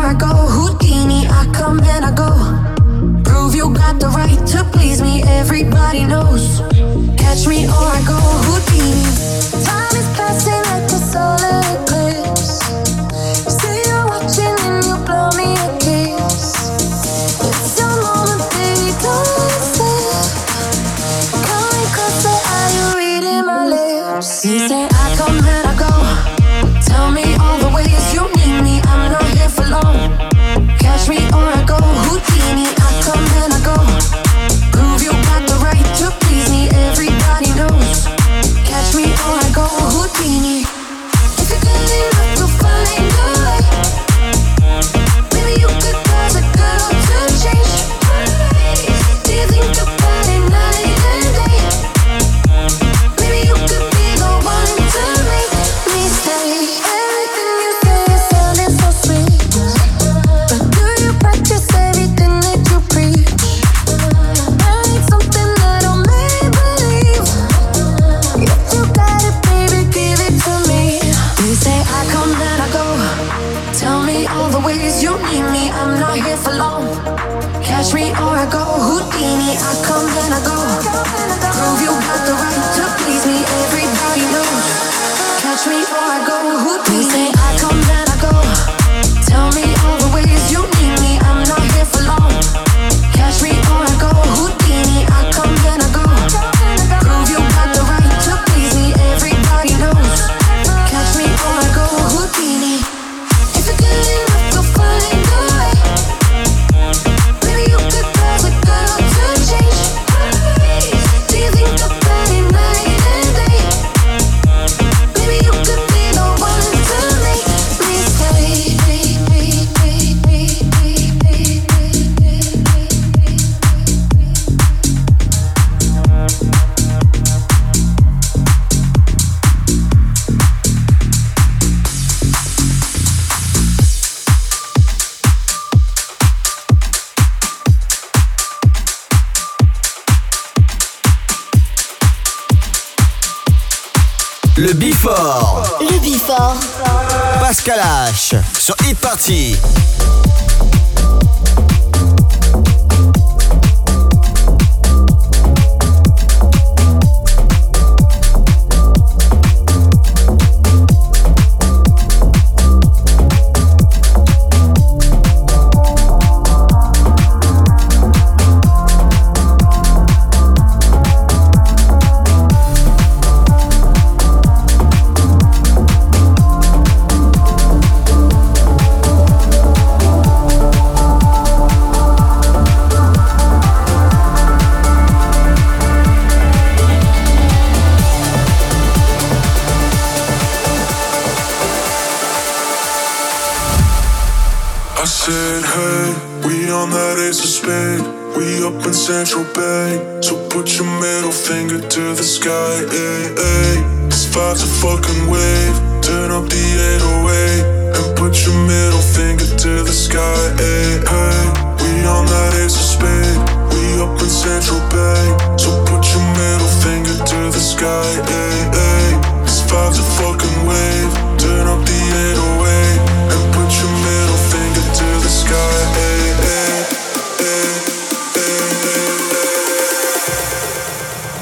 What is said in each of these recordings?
I go. Houdini, I come and I go. Prove you got the right to please me, everybody knows. Catch me or I go. Houdini, time is passing. sur Hit Party.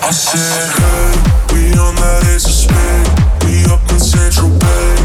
I said, hey, we on that ace of spade. We up in Central Bay.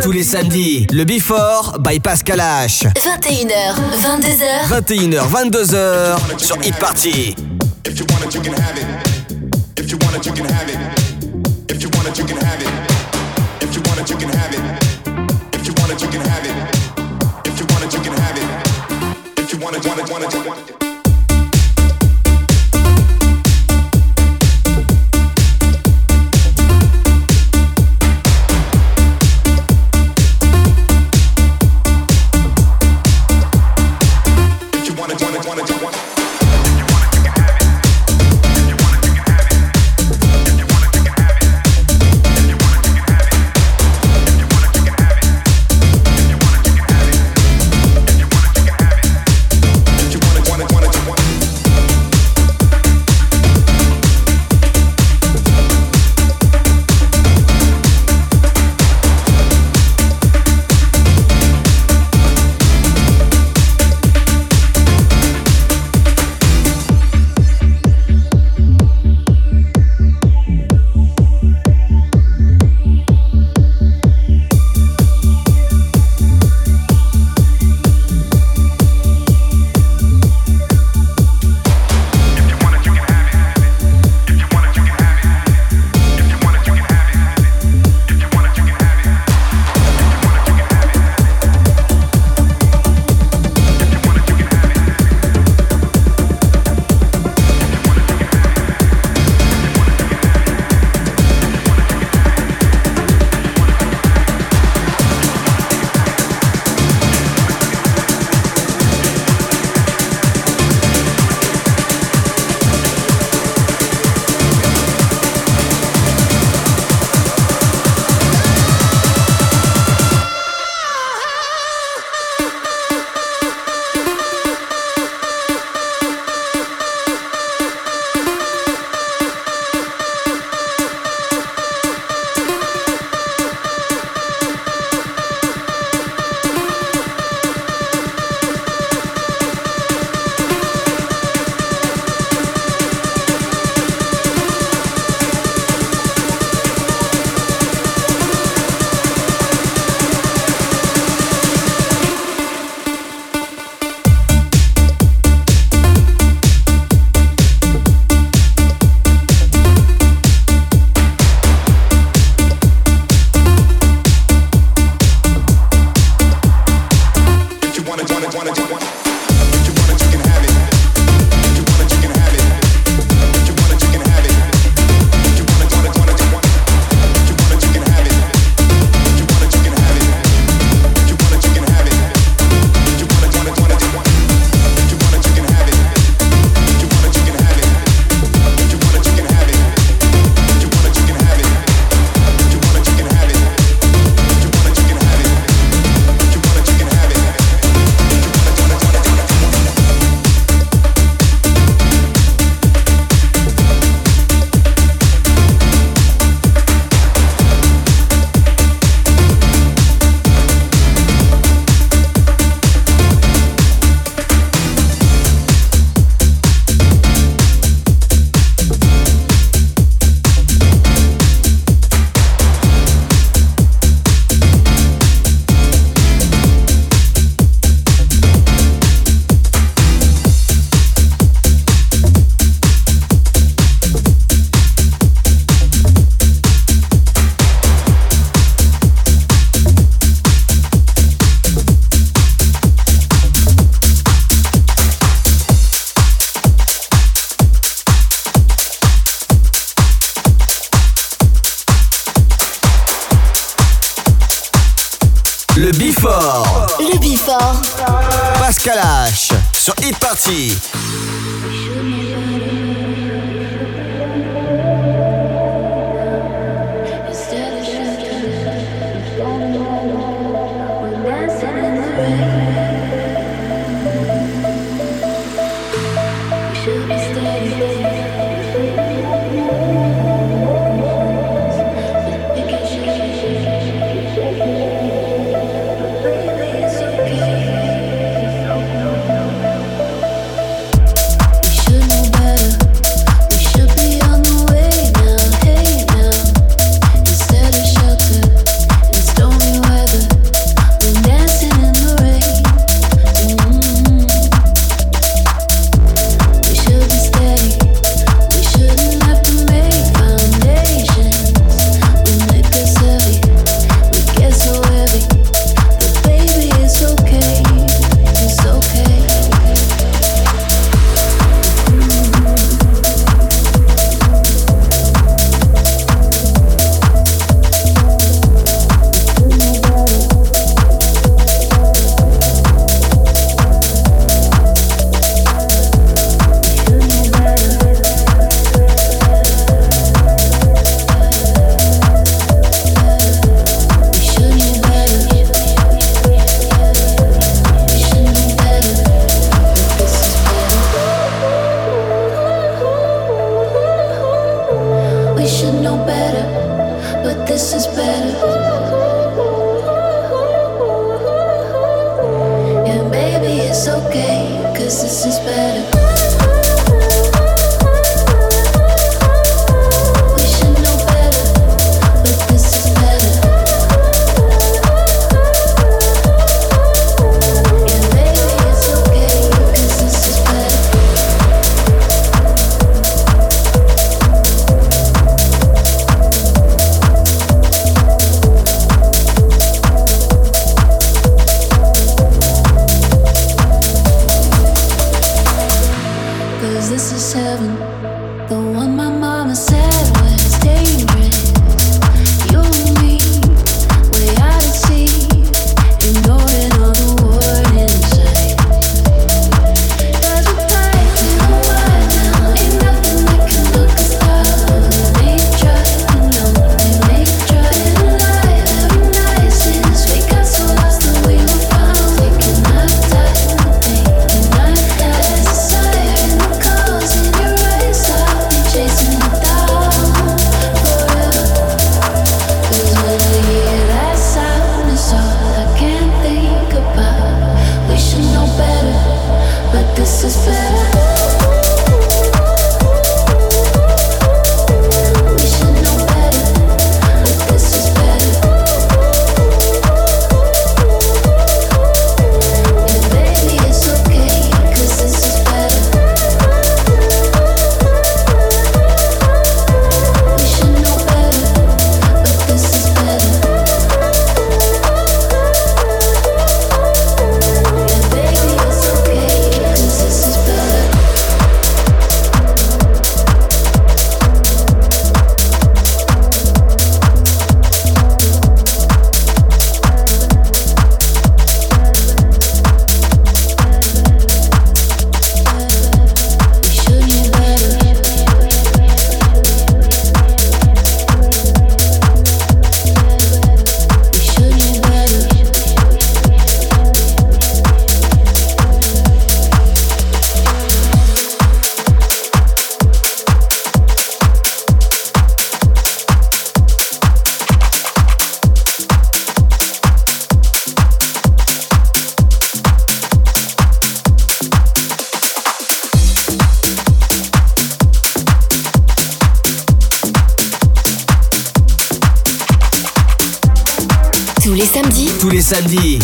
Tous les samedis, le Before by Pascal H. 21h, 22h. 21h, 22h sur Hit Party. If you want it, you can have it. If you want it, you can have it.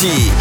Sur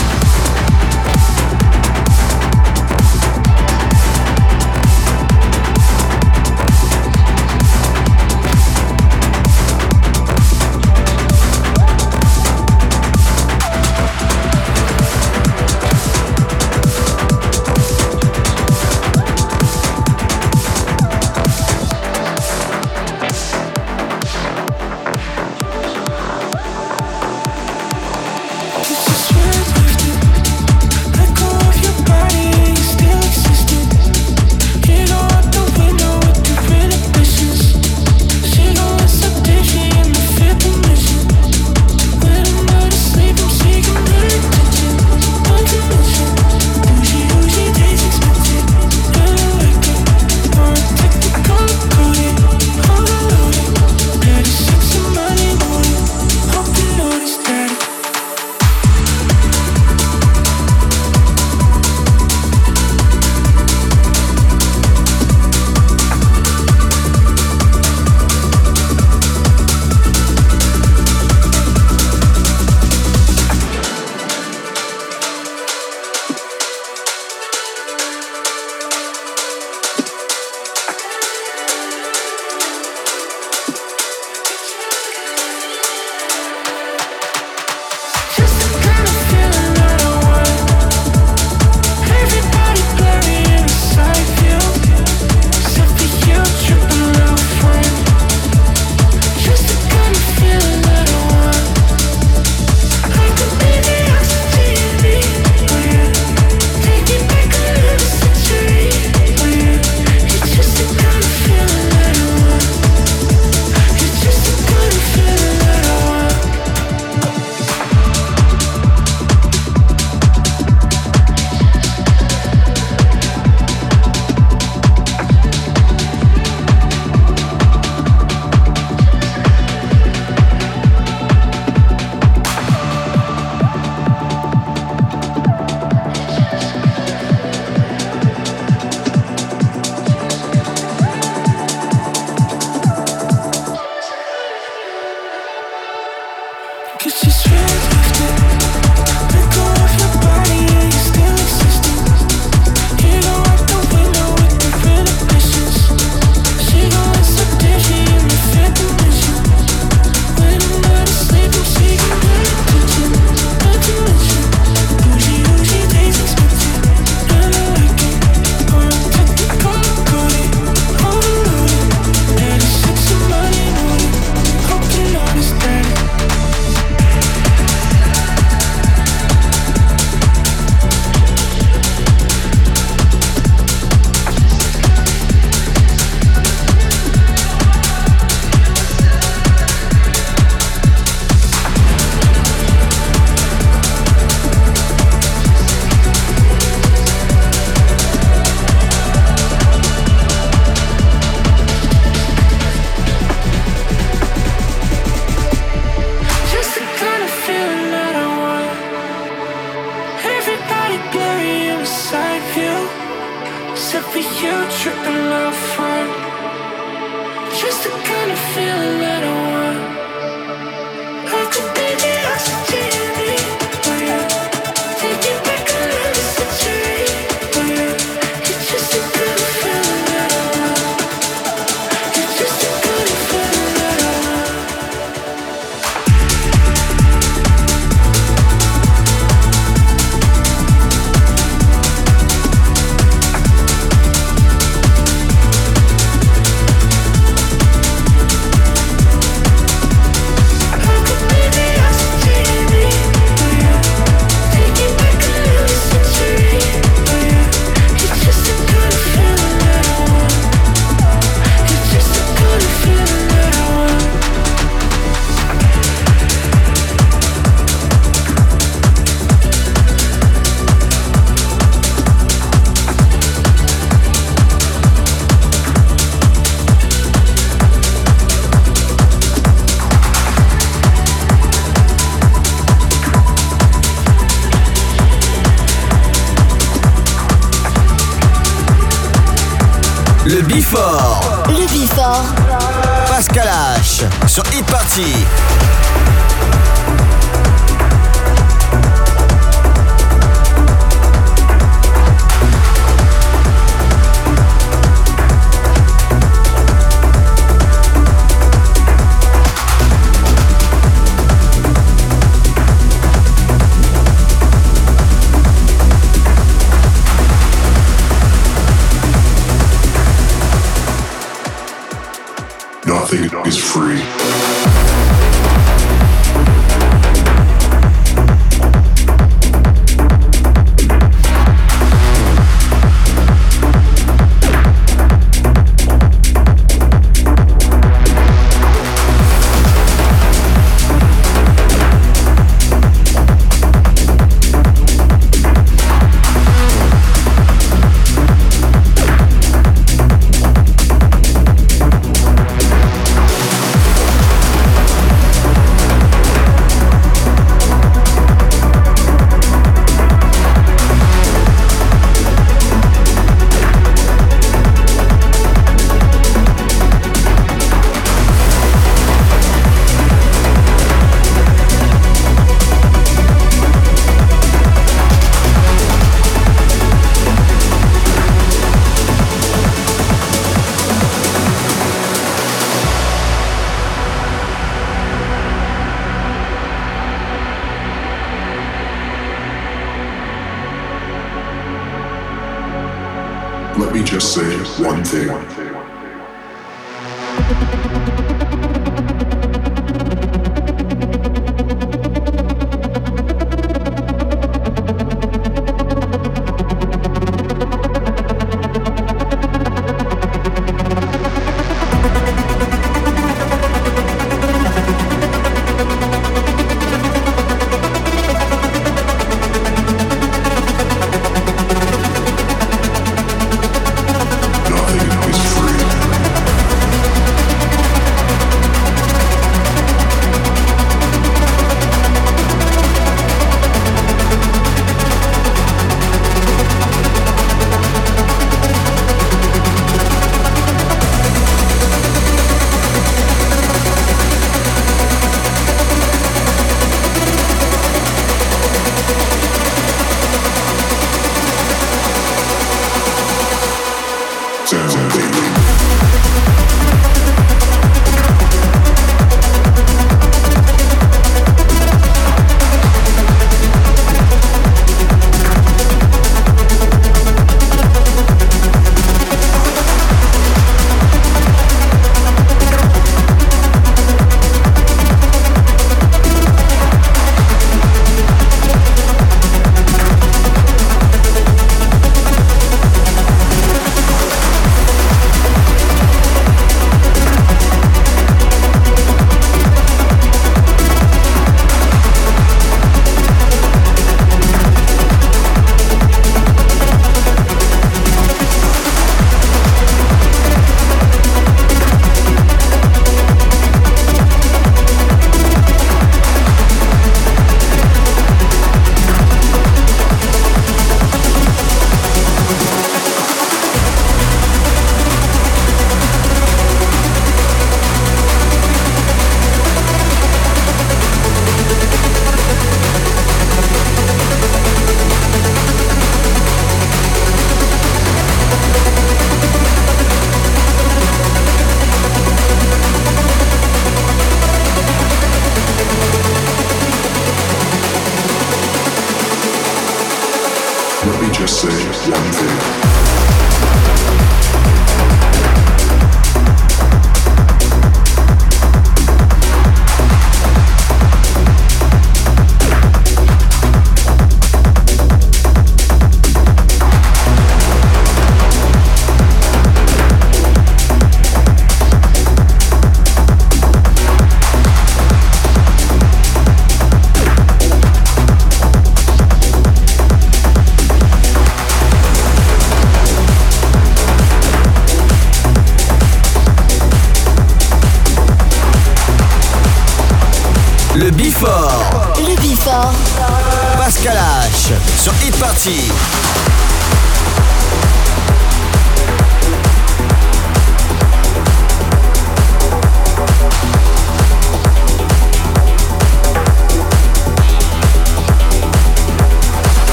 Party.